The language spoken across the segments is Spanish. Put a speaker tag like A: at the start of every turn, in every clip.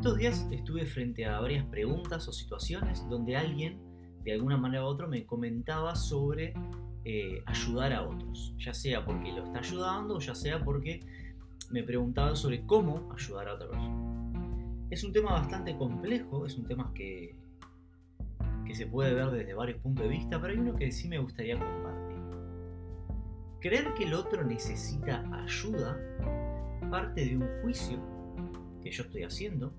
A: estos días estuve frente a varias preguntas o situaciones donde alguien, de alguna manera u otra, me comentaba sobre eh, ayudar a otros, ya sea porque lo está ayudando o ya sea porque me preguntaba sobre cómo ayudar a otra persona. Es un tema bastante complejo, es un tema que, que se puede ver desde varios puntos de vista, pero hay uno que sí me gustaría compartir. Creer que el otro necesita ayuda parte de un juicio que yo estoy haciendo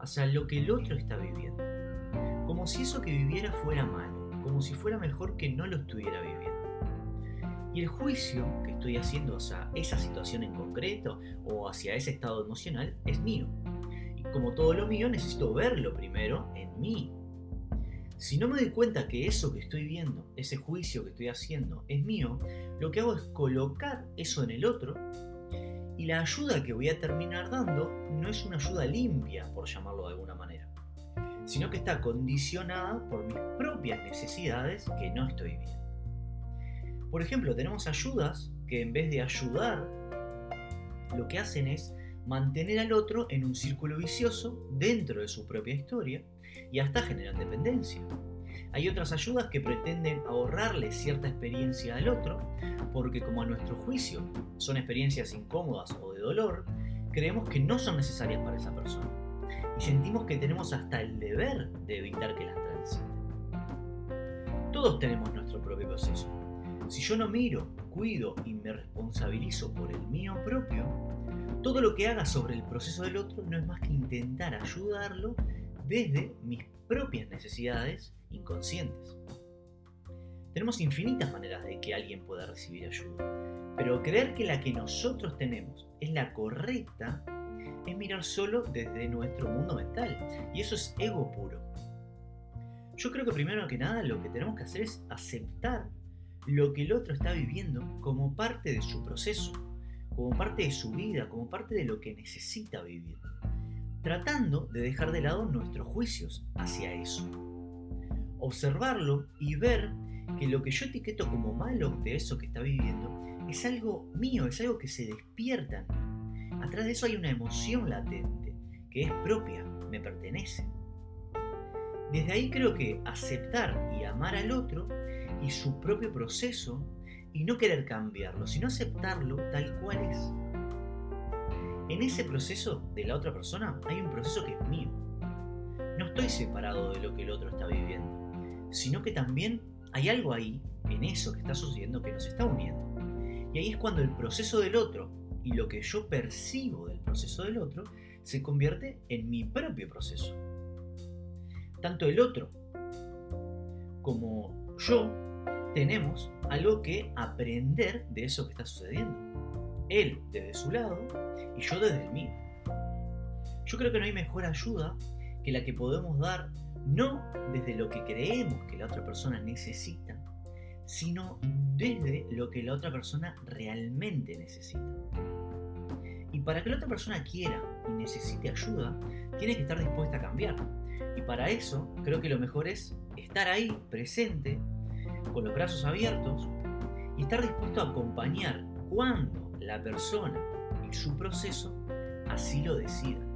A: hacia lo que el otro está viviendo. Como si eso que viviera fuera malo, como si fuera mejor que no lo estuviera viviendo. Y el juicio que estoy haciendo hacia esa situación en concreto o hacia ese estado emocional es mío. Y como todo lo mío, necesito verlo primero en mí. Si no me doy cuenta que eso que estoy viendo, ese juicio que estoy haciendo, es mío, lo que hago es colocar eso en el otro y la ayuda que voy a terminar dando no es una ayuda limpia, por llamarlo de alguna manera, sino que está condicionada por mis propias necesidades que no estoy viendo. Por ejemplo, tenemos ayudas que en vez de ayudar, lo que hacen es mantener al otro en un círculo vicioso dentro de su propia historia y hasta generan dependencia. Hay otras ayudas que pretenden ahorrarle cierta experiencia al otro, porque como a nuestro juicio son experiencias incómodas o de dolor, creemos que no son necesarias para esa persona. Y sentimos que tenemos hasta el deber de evitar que las transite. Todos tenemos nuestro propio proceso. Si yo no miro, cuido y me responsabilizo por el mío propio, todo lo que haga sobre el proceso del otro no es más que intentar ayudarlo desde mis propias necesidades inconscientes. Tenemos infinitas maneras de que alguien pueda recibir ayuda, pero creer que la que nosotros tenemos es la correcta es mirar solo desde nuestro mundo mental, y eso es ego puro. Yo creo que primero que nada lo que tenemos que hacer es aceptar lo que el otro está viviendo como parte de su proceso, como parte de su vida, como parte de lo que necesita vivir, tratando de dejar de lado nuestros juicios hacia eso observarlo y ver que lo que yo etiqueto como malo de eso que está viviendo es algo mío, es algo que se despierta. Atrás de eso hay una emoción latente, que es propia, me pertenece. Desde ahí creo que aceptar y amar al otro y su propio proceso y no querer cambiarlo, sino aceptarlo tal cual es. En ese proceso de la otra persona hay un proceso que es mío. No estoy separado de lo que el otro está viviendo sino que también hay algo ahí, en eso que está sucediendo, que nos está uniendo. Y ahí es cuando el proceso del otro y lo que yo percibo del proceso del otro se convierte en mi propio proceso. Tanto el otro como yo tenemos algo que aprender de eso que está sucediendo. Él desde su lado y yo desde el mío. Yo creo que no hay mejor ayuda que la que podemos dar no desde lo que creemos que la otra persona necesita, sino desde lo que la otra persona realmente necesita. Y para que la otra persona quiera y necesite ayuda, tiene que estar dispuesta a cambiar. Y para eso creo que lo mejor es estar ahí, presente, con los brazos abiertos, y estar dispuesto a acompañar cuando la persona y su proceso así lo decidan.